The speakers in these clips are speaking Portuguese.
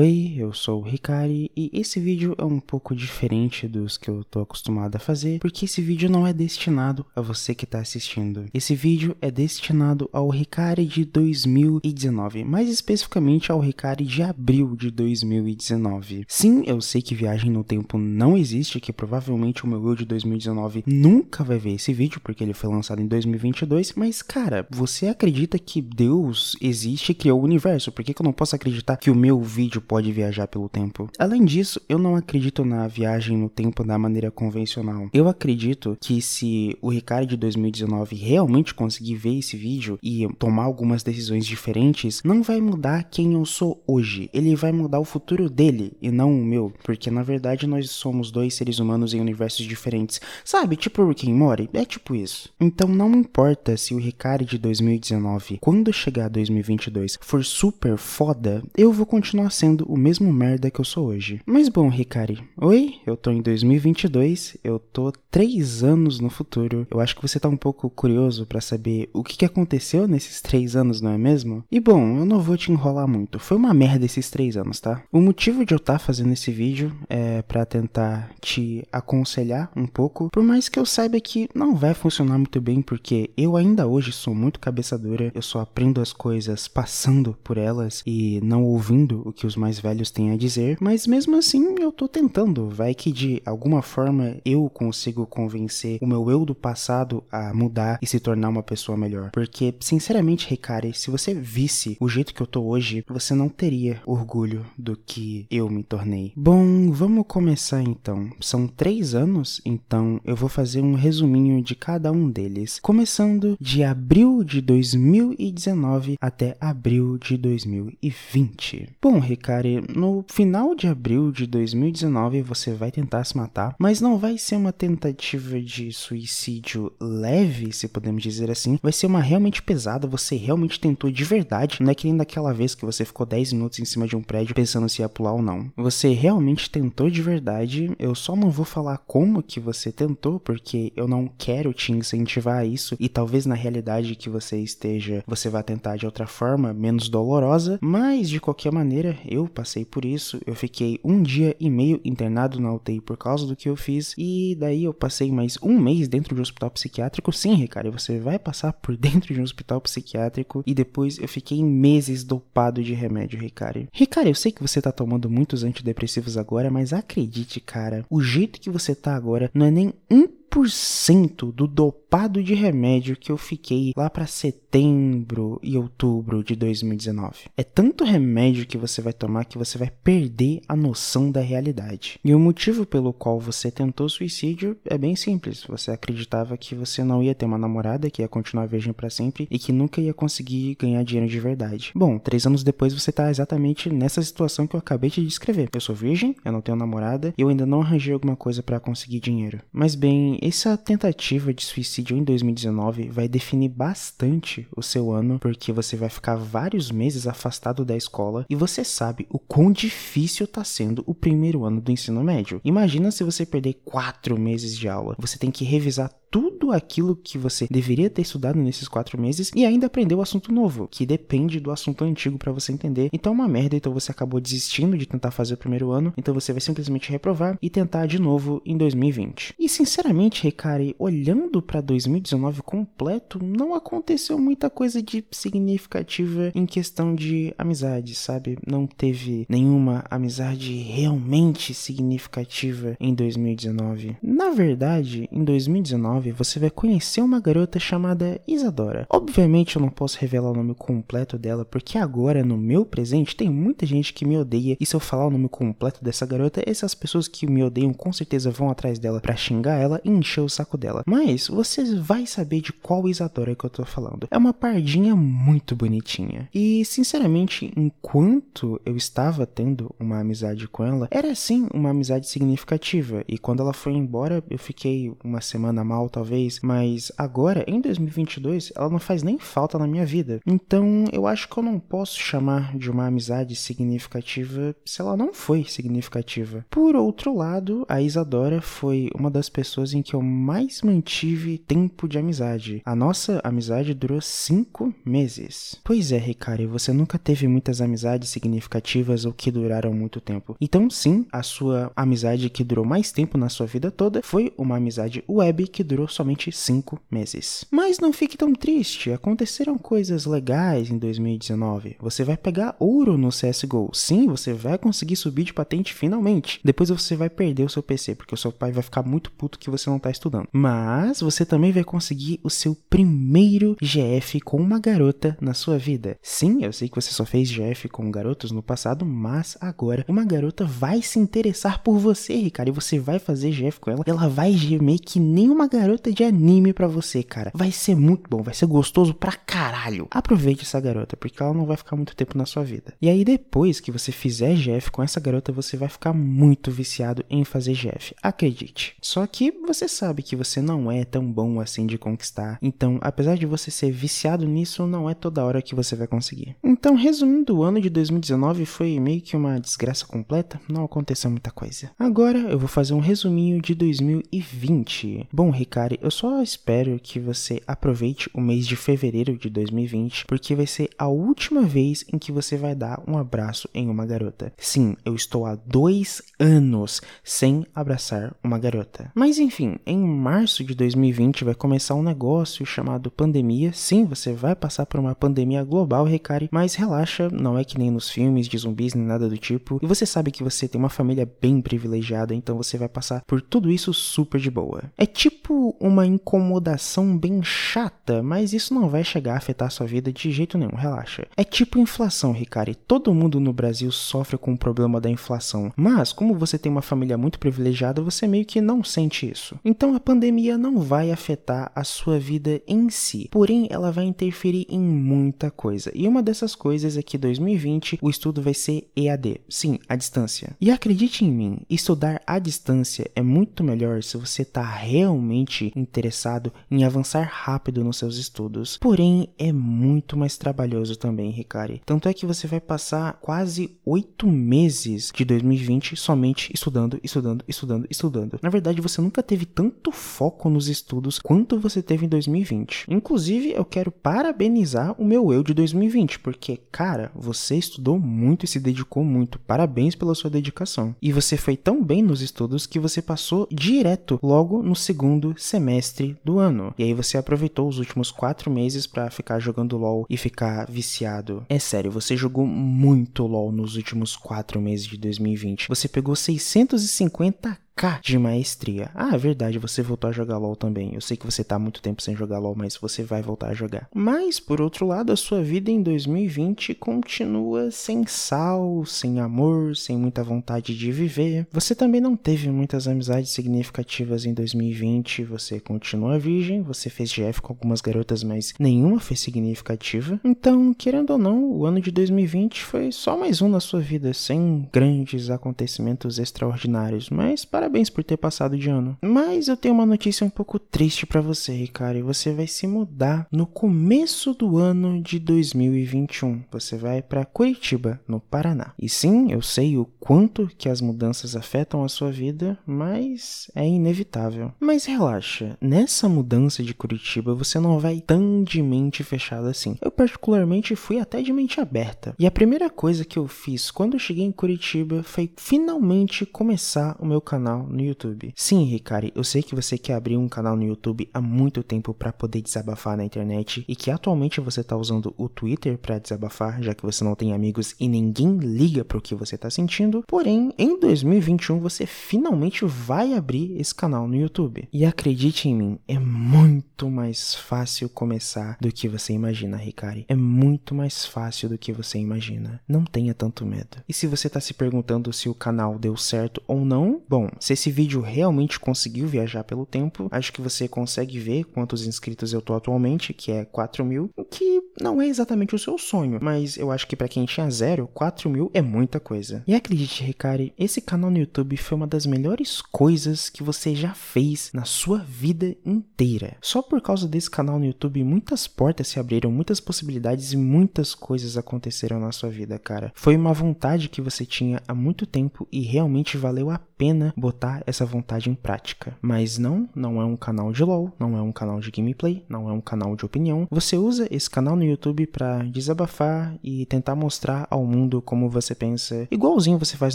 Oi, eu sou o Ricari e esse vídeo é um pouco diferente dos que eu tô acostumado a fazer, porque esse vídeo não é destinado a você que tá assistindo. Esse vídeo é destinado ao Ricari de 2019, mais especificamente ao Ricari de abril de 2019. Sim, eu sei que viagem no tempo não existe, que provavelmente o meu eu de 2019 nunca vai ver esse vídeo, porque ele foi lançado em 2022, mas cara, você acredita que Deus existe e criou o universo? Por que, que eu não posso acreditar que o meu vídeo pode viajar pelo tempo. Além disso, eu não acredito na viagem no tempo da maneira convencional. Eu acredito que se o Ricardo de 2019 realmente conseguir ver esse vídeo e tomar algumas decisões diferentes, não vai mudar quem eu sou hoje. Ele vai mudar o futuro dele e não o meu, porque na verdade nós somos dois seres humanos em universos diferentes. Sabe, tipo Rick and Morty? É tipo isso. Então não importa se o Ricardo de 2019, quando chegar 2022, for super foda, eu vou continuar sendo sendo o mesmo merda que eu sou hoje. Mas bom, Ricari, oi, eu tô em 2022, eu tô três anos no futuro. Eu acho que você tá um pouco curioso para saber o que, que aconteceu nesses três anos, não é mesmo? E bom, eu não vou te enrolar muito, foi uma merda esses três anos, tá? O motivo de eu estar tá fazendo esse vídeo é para tentar te aconselhar um pouco, por mais que eu saiba que não vai funcionar muito bem, porque eu ainda hoje sou muito cabeça dura, eu só aprendo as coisas passando por elas e não ouvindo o que os mais velhos têm a dizer, mas mesmo assim eu tô tentando. Vai que de alguma forma eu consigo convencer o meu eu do passado a mudar e se tornar uma pessoa melhor. Porque, sinceramente, Ricari, se você visse o jeito que eu tô hoje, você não teria orgulho do que eu me tornei. Bom, vamos começar então. São três anos, então eu vou fazer um resuminho de cada um deles. Começando de abril de 2019 até abril de 2020. Bom, Ricari, No final de abril de 2019 você vai tentar se matar, mas não vai ser uma tentativa de suicídio leve, se podemos dizer assim. Vai ser uma realmente pesada, você realmente tentou de verdade. Não é que nem daquela vez que você ficou 10 minutos em cima de um prédio pensando se ia pular ou não. Você realmente tentou de verdade. Eu só não vou falar como que você tentou, porque eu não quero te incentivar a isso. E talvez na realidade que você esteja, você vá tentar de outra forma, menos dolorosa. Mas de qualquer maneira, eu eu passei por isso. Eu fiquei um dia e meio internado na UTI por causa do que eu fiz. E daí eu passei mais um mês dentro de um hospital psiquiátrico. Sim, Ricardo, você vai passar por dentro de um hospital psiquiátrico. E depois eu fiquei meses dopado de remédio, Ricardo. Ricardo, eu sei que você tá tomando muitos antidepressivos agora, mas acredite, cara, o jeito que você tá agora não é nem um 1% do dopado de remédio que eu fiquei lá para setembro e outubro de 2019. É tanto remédio que você vai tomar que você vai perder a noção da realidade. E o motivo pelo qual você tentou suicídio é bem simples. Você acreditava que você não ia ter uma namorada, que ia continuar virgem para sempre e que nunca ia conseguir ganhar dinheiro de verdade. Bom, três anos depois você tá exatamente nessa situação que eu acabei de descrever. Eu sou virgem, eu não tenho namorada e eu ainda não arranjei alguma coisa para conseguir dinheiro. Mas bem, essa tentativa de suicídio em 2019 vai definir bastante o seu ano, porque você vai ficar vários meses afastado da escola e você sabe o quão difícil está sendo o primeiro ano do ensino médio. Imagina se você perder quatro meses de aula. Você tem que revisar tudo aquilo que você deveria ter estudado nesses quatro meses e ainda aprender o assunto novo, que depende do assunto antigo para você entender. Então é uma merda, então você acabou desistindo de tentar fazer o primeiro ano, então você vai simplesmente reprovar e tentar de novo em 2020. E sinceramente, Recari, olhando para 2019 completo, não aconteceu muita coisa de significativa em questão de amizade, sabe? Não teve nenhuma amizade realmente significativa em 2019. Na verdade, em 2019 você vai conhecer uma garota chamada Isadora. Obviamente eu não posso revelar o nome completo dela, porque agora, no meu presente, tem muita gente que me odeia, e se eu falar o nome completo dessa garota, essas pessoas que me odeiam com certeza vão atrás dela para xingar ela e encher o saco dela. Mas você vai saber de qual Isadora que eu tô falando. É uma pardinha muito bonitinha. E, sinceramente, enquanto eu estava tendo uma amizade com ela, era sim uma amizade significativa, e quando ela foi embora, eu fiquei uma semana mal talvez, mas agora, em 2022, ela não faz nem falta na minha vida. Então, eu acho que eu não posso chamar de uma amizade significativa se ela não foi significativa. Por outro lado, a Isadora foi uma das pessoas em que eu mais mantive tempo de amizade. A nossa amizade durou cinco meses. Pois é, Ricari, você nunca teve muitas amizades significativas ou que duraram muito tempo. Então, sim, a sua amizade que durou mais tempo na sua vida toda foi uma amizade web que durou somente cinco meses. Mas não fique tão triste, aconteceram coisas legais em 2019. Você vai pegar ouro no CSGO. Sim, você vai conseguir subir de patente finalmente. Depois você vai perder o seu PC, porque o seu pai vai ficar muito puto que você não tá estudando. Mas você também vai conseguir o seu primeiro GF com uma garota na sua vida. Sim, eu sei que você só fez GF com garotos no passado, mas agora uma garota vai se interessar por você, Ricardo, e você vai fazer GF com ela. Ela vai gemer que nem uma garota de anime para você, cara. Vai ser muito bom, vai ser gostoso pra caralho. Aproveite essa garota, porque ela não vai ficar muito tempo na sua vida. E aí depois que você fizer GF com essa garota, você vai ficar muito viciado em fazer GF. Acredite. Só que você sabe que você não é tão bom assim de conquistar. Então, apesar de você ser viciado nisso, não é toda hora que você vai conseguir. Então, resumindo, o ano de 2019 foi meio que uma desgraça completa, não aconteceu muita coisa. Agora eu vou fazer um resuminho de 2020. Bom, Ricari, eu só espero que você aproveite o mês de fevereiro de 2020, porque vai ser a última vez em que você vai dar um abraço em uma garota. Sim, eu estou há dois anos sem abraçar uma garota. Mas enfim, em março de 2020 vai começar um negócio chamado pandemia. Sim, você vai passar por uma pandemia global, Ricari, mas relaxa, não é que nem nos filmes de zumbis nem nada do tipo. E você sabe que você tem uma família bem privilegiada, então você vai passar por tudo isso super de boa. É tipo uma incomodação bem chata, mas isso não vai chegar a afetar sua vida de jeito nenhum, relaxa. É tipo inflação, Ricari. Todo mundo no Brasil sofre com o problema da inflação, mas como você tem uma família muito privilegiada, você meio que não sente isso. Então a pandemia não vai afetar a sua vida em si, porém ela vai interferir em muita coisa. E uma dessas coisas é que 2020 o estudo vai ser EAD, sim, à distância. E acredite em mim, estudar à distância é muito melhor se você está realmente interessado em avançar rápido nos seus estudos. Porém, é muito mais trabalhoso também, Ricari. Tanto é que você vai passar quase oito meses de 2020 somente estudando, estudando, estudando, estudando. Na verdade, você nunca teve tanto foco nos estudos quanto você teve em 2020. Inclusive, eu quero parabenizar o meu eu de 2020, porque, cara, você estudou muito e se dedicou muito. Parabéns pela sua dedicação. E você foi tão bem nos estudos que você passou direto logo no segundo semestre do ano. E aí você aproveitou os últimos quatro meses para ficar jogando LOL e ficar viciado. É sério, você jogou muito LOL nos últimos quatro meses de 2020. Você pegou 650 de maestria. Ah, é verdade, você voltou a jogar LoL também. Eu sei que você tá muito tempo sem jogar LoL, mas você vai voltar a jogar. Mas, por outro lado, a sua vida em 2020 continua sem sal, sem amor, sem muita vontade de viver. Você também não teve muitas amizades significativas em 2020, você continua virgem, você fez GF com algumas garotas, mas nenhuma foi significativa. Então, querendo ou não, o ano de 2020 foi só mais um na sua vida, sem grandes acontecimentos extraordinários, mas para Parabéns por ter passado de ano. Mas eu tenho uma notícia um pouco triste para você, Ricardo. Você vai se mudar no começo do ano de 2021. Você vai para Curitiba, no Paraná. E sim, eu sei o quanto que as mudanças afetam a sua vida, mas é inevitável. Mas relaxa, nessa mudança de Curitiba você não vai tão de mente fechada assim. Eu particularmente fui até de mente aberta. E a primeira coisa que eu fiz quando eu cheguei em Curitiba foi finalmente começar o meu canal no YouTube. Sim, Ricari, eu sei que você quer abrir um canal no YouTube há muito tempo para poder desabafar na internet e que atualmente você tá usando o Twitter para desabafar, já que você não tem amigos e ninguém liga pro que você tá sentindo. Porém, em 2021 você finalmente vai abrir esse canal no YouTube. E acredite em mim, é muito mais fácil começar do que você imagina, Ricari. É muito mais fácil do que você imagina. Não tenha tanto medo. E se você tá se perguntando se o canal deu certo ou não, bom, se esse vídeo realmente conseguiu viajar pelo tempo, acho que você consegue ver quantos inscritos eu tô atualmente, que é 4 mil, o que não é exatamente o seu sonho, mas eu acho que para quem tinha zero, 4 mil é muita coisa. E acredite Acredite, Ricari, esse canal no YouTube foi uma das melhores coisas que você já fez na sua vida inteira. Só por causa desse canal no YouTube, muitas portas se abriram, muitas possibilidades e muitas coisas aconteceram na sua vida, cara. Foi uma vontade que você tinha há muito tempo e realmente valeu a pena botar essa vontade em prática. Mas não, não é um canal de LoL, não é um canal de gameplay, não é um canal de opinião. Você usa esse canal no YouTube para desabafar e tentar mostrar ao mundo como você pensa, igualzinho você faz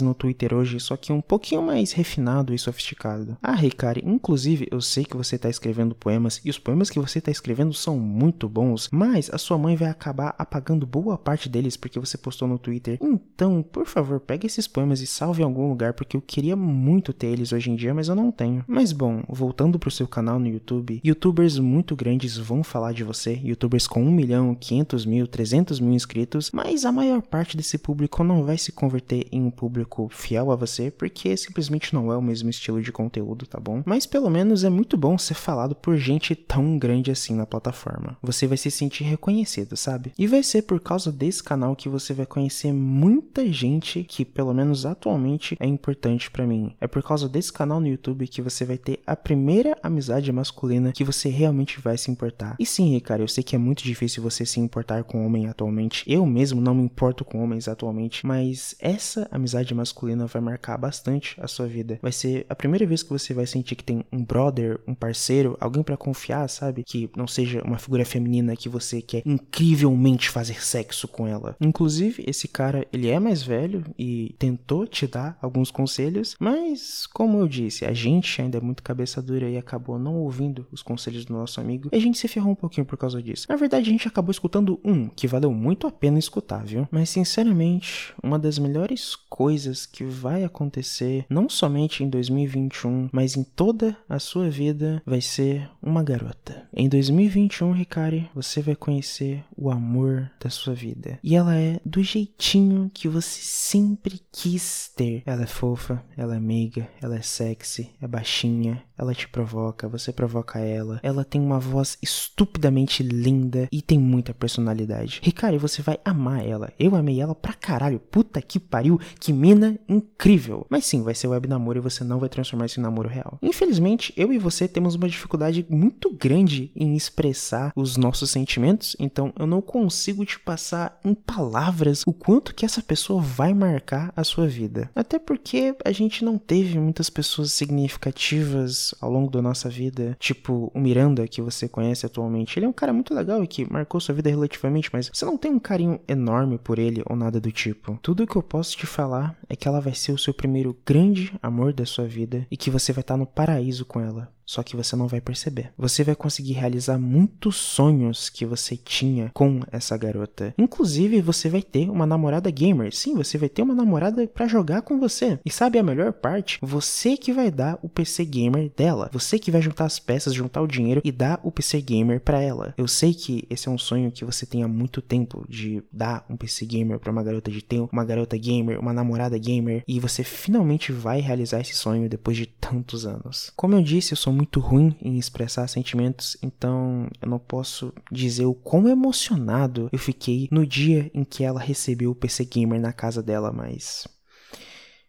no Twitter hoje, só que um pouquinho mais refinado e sofisticado. Ah, Ricari, inclusive eu sei que você tá escrevendo poemas e os poemas que você tá escrevendo são muito bons, mas a sua mãe vai acabar apagando boa parte deles porque você postou no Twitter. Então, por favor, pegue esses poemas e salve em algum lugar porque eu queria muito ter eles hoje em dia, mas eu não tenho. Mas bom, voltando pro seu canal no YouTube, youtubers muito grandes vão falar de você, youtubers com 1 milhão, 500 mil, 300 mil inscritos, mas a maior parte desse público não vai se converter em um público fiel a você, porque simplesmente não é o mesmo estilo de conteúdo, tá bom? Mas pelo menos é muito bom ser falado por gente tão grande assim na plataforma. Você vai se sentir reconhecido, sabe? E vai ser por causa desse canal que você vai conhecer muita gente que, pelo menos atualmente, é importante para mim é por causa desse canal no YouTube que você vai ter a primeira amizade masculina que você realmente vai se importar. E sim, cara, eu sei que é muito difícil você se importar com homem atualmente. Eu mesmo não me importo com homens atualmente, mas essa amizade masculina vai marcar bastante a sua vida. Vai ser a primeira vez que você vai sentir que tem um brother, um parceiro, alguém para confiar, sabe? Que não seja uma figura feminina que você quer incrivelmente fazer sexo com ela. Inclusive, esse cara, ele é mais velho e tentou te dar alguns conselhos, mas mas, como eu disse, a gente ainda é muito cabeça dura e acabou não ouvindo os conselhos do nosso amigo. E a gente se ferrou um pouquinho por causa disso. Na verdade, a gente acabou escutando um que valeu muito a pena escutar, viu? Mas, sinceramente, uma das melhores coisas que vai acontecer, não somente em 2021, mas em toda a sua vida, vai ser uma garota. Em 2021, Ricari, você vai conhecer o amor da sua vida. E ela é do jeitinho que você sempre quis ter. Ela é fofa, ela é meiga, ela é sexy, é baixinha, ela te provoca, você provoca ela. Ela tem uma voz estupidamente linda e tem muita personalidade. Ricardo, você vai amar ela. Eu amei ela pra caralho. Puta que pariu, que mina incrível. Mas sim, vai ser web namoro e você não vai transformar isso em namoro real. Infelizmente, eu e você temos uma dificuldade muito grande em expressar os nossos sentimentos, então eu não consigo te passar em palavras o quanto que essa pessoa vai marcar a sua vida. Até porque a gente não teve muitas pessoas significativas ao longo da nossa vida, tipo o Miranda, que você conhece atualmente. Ele é um cara muito legal e que marcou sua vida relativamente, mas você não tem um carinho enorme por ele ou nada do tipo. Tudo que eu posso te falar é que ela vai ser o seu primeiro grande amor da sua vida e que você vai estar no paraíso com ela só que você não vai perceber. Você vai conseguir realizar muitos sonhos que você tinha com essa garota. Inclusive, você vai ter uma namorada gamer. Sim, você vai ter uma namorada para jogar com você. E sabe a melhor parte? Você que vai dar o PC gamer dela. Você que vai juntar as peças, juntar o dinheiro e dar o PC gamer para ela. Eu sei que esse é um sonho que você tem há muito tempo de dar um PC gamer para uma garota, de ter uma garota gamer, uma namorada gamer, e você finalmente vai realizar esse sonho depois de tantos anos. Como eu disse, eu sou muito ruim em expressar sentimentos, então eu não posso dizer o quão emocionado eu fiquei no dia em que ela recebeu o PC Gamer na casa dela, mas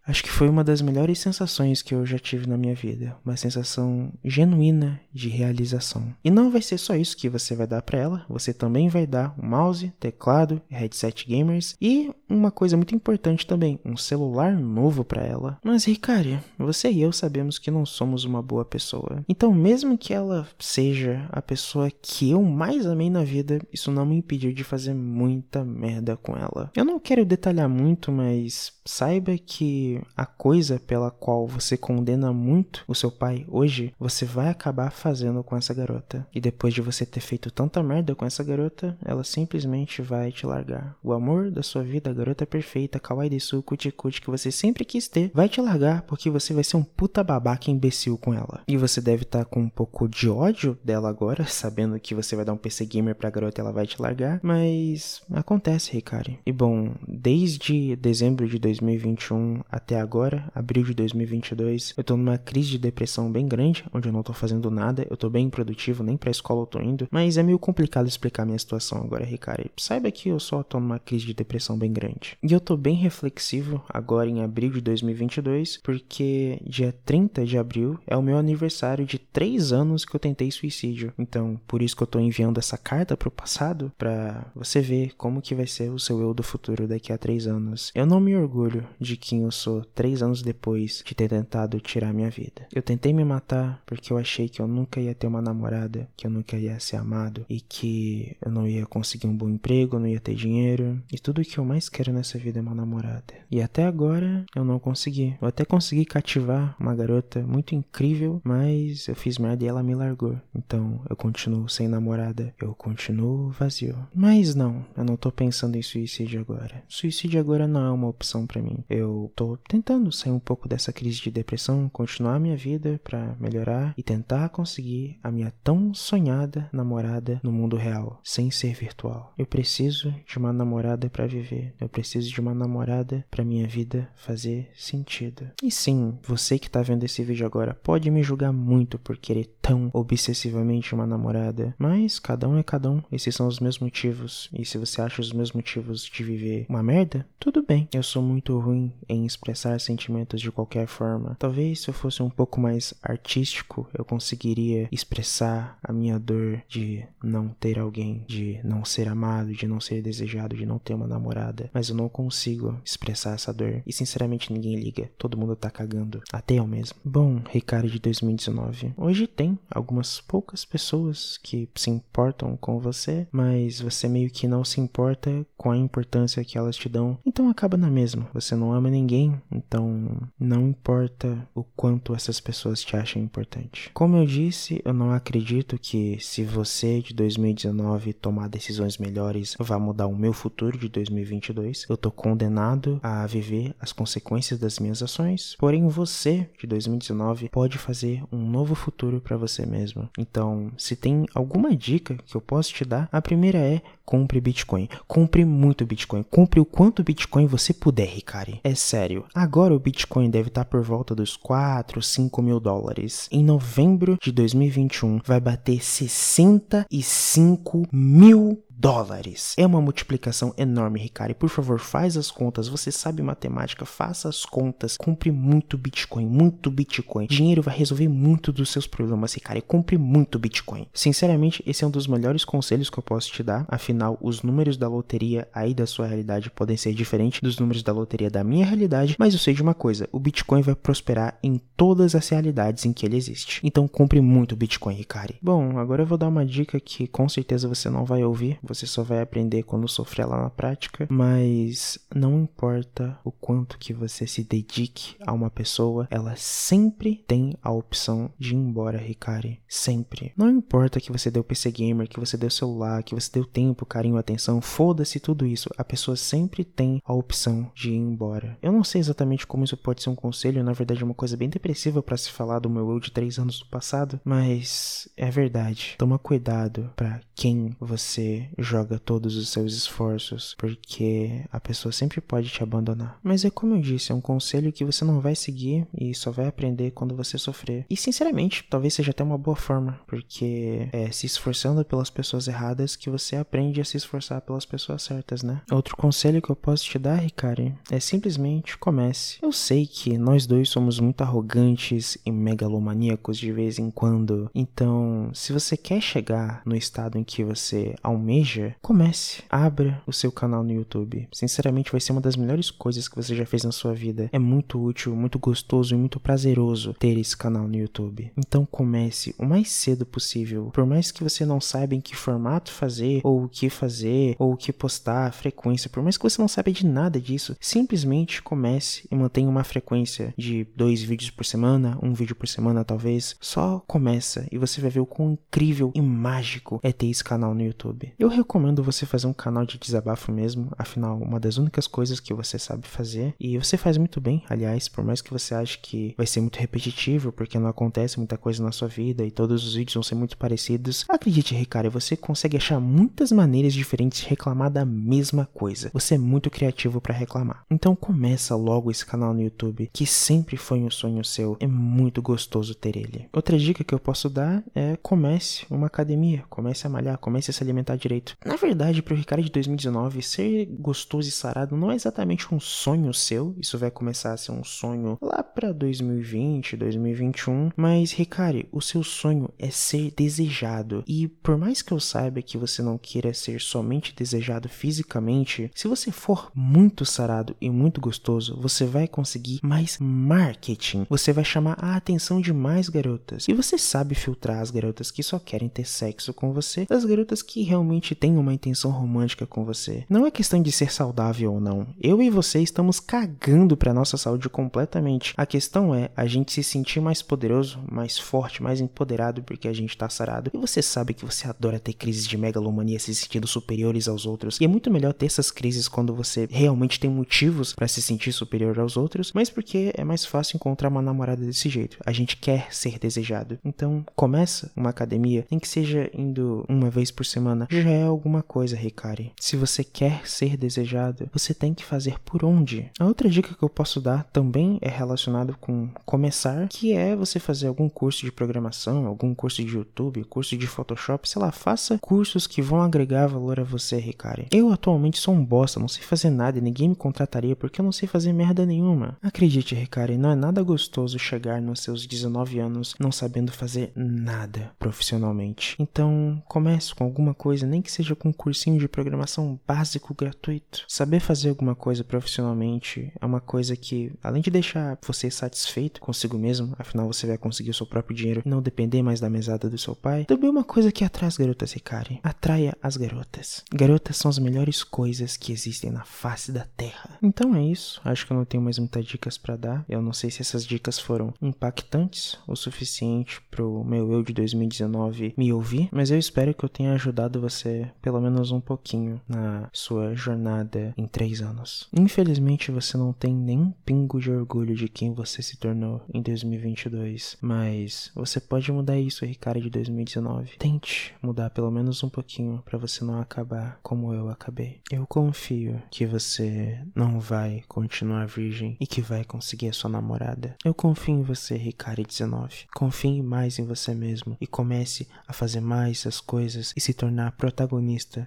Acho que foi uma das melhores sensações que eu já tive na minha vida, uma sensação genuína de realização. E não vai ser só isso que você vai dar para ela, você também vai dar um mouse, teclado, headset gamers e uma coisa muito importante também, um celular novo para ela. Mas Ricari, você e eu sabemos que não somos uma boa pessoa. Então, mesmo que ela seja a pessoa que eu mais amei na vida, isso não me impediu de fazer muita merda com ela. Eu não quero detalhar muito, mas saiba que a coisa pela qual você condena muito o seu pai hoje, você vai acabar fazendo com essa garota. E depois de você ter feito tanta merda com essa garota, ela simplesmente vai te largar. O amor da sua vida, a garota perfeita, kawaii desu, cutie, que você sempre quis ter, vai te largar porque você vai ser um puta babaca imbecil com ela. E você deve estar tá com um pouco de ódio dela agora, sabendo que você vai dar um PC gamer pra garota e ela vai te largar, mas acontece, Ricari. E bom, desde dezembro de 2021 até até agora, abril de 2022. Eu tô numa crise de depressão bem grande, onde eu não tô fazendo nada, eu tô bem produtivo, nem pra escola eu tô indo, mas é meio complicado explicar minha situação agora, Ricardo. Saiba que eu só tô numa crise de depressão bem grande. E eu tô bem reflexivo agora em abril de 2022, porque dia 30 de abril é o meu aniversário de 3 anos que eu tentei suicídio. Então, por isso que eu tô enviando essa carta pro passado, pra você ver como que vai ser o seu eu do futuro daqui a 3 anos. Eu não me orgulho de quem eu sou 3 anos depois de ter tentado tirar minha vida. Eu tentei me matar porque eu achei que eu nunca ia ter uma namorada, que eu nunca ia ser amado e que eu não ia conseguir um bom emprego, não ia ter dinheiro. E tudo que eu mais quero nessa vida é uma namorada. E até agora eu não consegui. Eu até consegui cativar uma garota muito incrível, mas eu fiz merda e ela me largou. Então eu continuo sem namorada, eu continuo vazio. Mas não, eu não tô pensando em suicídio agora. Suicídio agora não é uma opção para mim. Eu tô tentando sair um pouco dessa crise de depressão, continuar a minha vida para melhorar e tentar conseguir a minha tão sonhada namorada no mundo real, sem ser virtual. Eu preciso de uma namorada para viver. Eu preciso de uma namorada para minha vida fazer sentido. E sim, você que tá vendo esse vídeo agora pode me julgar muito por querer tão obsessivamente uma namorada, mas cada um é cada um. Esses são os meus motivos. E se você acha os meus motivos de viver uma merda, tudo bem. Eu sou muito ruim em expressar sentimentos de qualquer forma. Talvez se eu fosse um pouco mais artístico, eu conseguiria expressar a minha dor de não ter alguém, de não ser amado, de não ser desejado, de não ter uma namorada. Mas eu não consigo expressar essa dor. E sinceramente ninguém liga. Todo mundo tá cagando. Até eu mesmo. Bom, Ricardo de 2019. Hoje tem algumas poucas pessoas que se importam com você, mas você meio que não se importa com a importância que elas te dão. Então acaba na mesma. Você não ama ninguém, então não importa o quanto essas pessoas te acham importante. Como eu disse, eu não acredito que se você de 2019 tomar decisões melhores vá mudar o meu futuro de 2022. Eu tô condenado a viver as consequências das minhas ações. Porém, você de 2019 pode fazer um novo futuro para você mesmo. Então, se tem alguma dica que eu posso te dar, a primeira é compre Bitcoin. Compre muito Bitcoin. Compre o quanto Bitcoin você puder, Ricari. É sério. Agora o Bitcoin deve estar por volta dos 4, 5 mil dólares. Em novembro de 2021 vai bater 65 mil dólares. É uma multiplicação enorme, Ricardo. Por favor, faz as contas. Você sabe matemática, faça as contas. Compre muito Bitcoin, muito Bitcoin. Dinheiro vai resolver muito dos seus problemas, Ricardo. Compre muito Bitcoin. Sinceramente, esse é um dos melhores conselhos que eu posso te dar. Afinal, os números da loteria aí da sua realidade podem ser diferentes dos números da loteria da minha realidade, mas eu sei de uma coisa: o Bitcoin vai prosperar em todas as realidades em que ele existe. Então, compre muito Bitcoin, Ricardo. Bom, agora eu vou dar uma dica que com certeza você não vai ouvir você só vai aprender quando sofrer lá na prática, mas não importa o quanto que você se dedique a uma pessoa, ela sempre tem a opção de ir embora, Ricari, sempre. Não importa que você deu PC gamer, que você deu celular, que você deu tempo, carinho, atenção, foda-se tudo isso, a pessoa sempre tem a opção de ir embora. Eu não sei exatamente como isso pode ser um conselho, na verdade é uma coisa bem depressiva para se falar do meu eu de 3 anos do passado, mas é verdade. Toma cuidado para quem você joga todos os seus esforços, porque a pessoa sempre pode te abandonar. Mas é como eu disse, é um conselho que você não vai seguir e só vai aprender quando você sofrer. E sinceramente, talvez seja até uma boa forma, porque é se esforçando pelas pessoas erradas que você aprende a se esforçar pelas pessoas certas, né? Outro conselho que eu posso te dar, Ricardo, é simplesmente comece. Eu sei que nós dois somos muito arrogantes e megalomaníacos de vez em quando, então se você quer chegar no estado em que você almeja comece, abra o seu canal no YouTube. Sinceramente, vai ser uma das melhores coisas que você já fez na sua vida. É muito útil, muito gostoso e muito prazeroso ter esse canal no YouTube. Então comece o mais cedo possível. Por mais que você não saiba em que formato fazer, ou o que fazer, ou o que postar, frequência, por mais que você não saiba de nada disso, simplesmente comece e mantenha uma frequência de dois vídeos por semana, um vídeo por semana talvez. Só começa e você vai ver o quão incrível e mágico é ter esse canal no YouTube. Eu recomendo você fazer um canal de desabafo mesmo, afinal, uma das únicas coisas que você sabe fazer, e você faz muito bem, aliás, por mais que você ache que vai ser muito repetitivo, porque não acontece muita coisa na sua vida e todos os vídeos vão ser muito parecidos, acredite, Ricardo, você consegue achar muitas maneiras diferentes de reclamar da mesma coisa. Você é muito criativo para reclamar. Então começa logo esse canal no YouTube, que sempre foi um sonho seu, é muito gostoso ter ele. Outra dica que eu posso dar é comece uma academia, comece a malhar, comece a se alimentar direito. Na verdade, pro Ricardo de 2019, ser gostoso e sarado não é exatamente um sonho seu, isso vai começar a ser um sonho lá para 2020, 2021, mas Ricardo, o seu sonho é ser desejado. E por mais que eu saiba que você não queira ser somente desejado fisicamente, se você for muito sarado e muito gostoso, você vai conseguir mais marketing. Você vai chamar a atenção de mais garotas. E você sabe filtrar as garotas que só querem ter sexo com você das garotas que realmente têm uma intenção romântica com você. Não é questão de ser saudável ou não. Eu e você estamos cagando para nossa saúde completamente. A questão é a gente se sentir mais poderoso, mais forte, mais empoderado porque a gente tá sarado. E você sabe que você adora ter crises de megalomania se sentindo superiores aos outros. E é muito melhor ter essas crises quando você realmente tem motivos para se sentir superior aos outros, mas porque é mais fácil encontrar uma namorada desse jeito. A gente quer ser desejado. Então, começa uma academia, nem que seja indo uma vez por semana, já é alguma coisa, Ricari. Se você quer ser desejado, você tem que fazer por onde. A outra dica que eu posso dar também é relacionado com começar, que é você fazer algum curso de programação, algum curso de YouTube, curso de Photoshop, sei lá, faça cursos que vão agregar valor a você, Ricari. Eu atualmente sou um bosta, não sei fazer nada e ninguém me contrataria porque eu não sei fazer merda nenhuma. Acredite, Ricari, não é nada gostoso chegar nos seus 19 anos não sabendo fazer nada profissionalmente. Então, comece com alguma coisa, nem que seja com um cursinho de programação básico gratuito. Saber fazer alguma coisa profissionalmente é uma coisa que, além de deixar você satisfeito consigo mesmo, afinal você vai conseguir o seu próprio dinheiro e não depender mais da mesada do seu pai, também é uma coisa que atrai as garotas, Ricari. Atraia as garotas. Garotas são as melhores coisas que existem na face da terra. Então é isso. Acho que eu não tenho mais muitas dicas para dar. Eu não sei se essas dicas foram impactantes o suficiente pro meu eu de 2019 me ouvir, mas eu espero que eu tenha ajudado você pelo menos um pouquinho na sua jornada em três anos. Infelizmente você não tem nem pingo de orgulho de quem você se tornou em 2022, mas você pode mudar isso, Ricardo de 2019. Tente mudar pelo menos um pouquinho para você não acabar como eu acabei. Eu confio que você não vai continuar virgem e que vai conseguir a sua namorada. Eu confio em você, Ricardo 19. Confie mais em você mesmo e comece a fazer mais as coisas e se tornar protagonista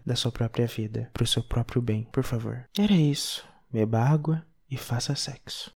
da sua própria vida, pro seu próprio bem, por favor. Era isso. Beba água e faça sexo.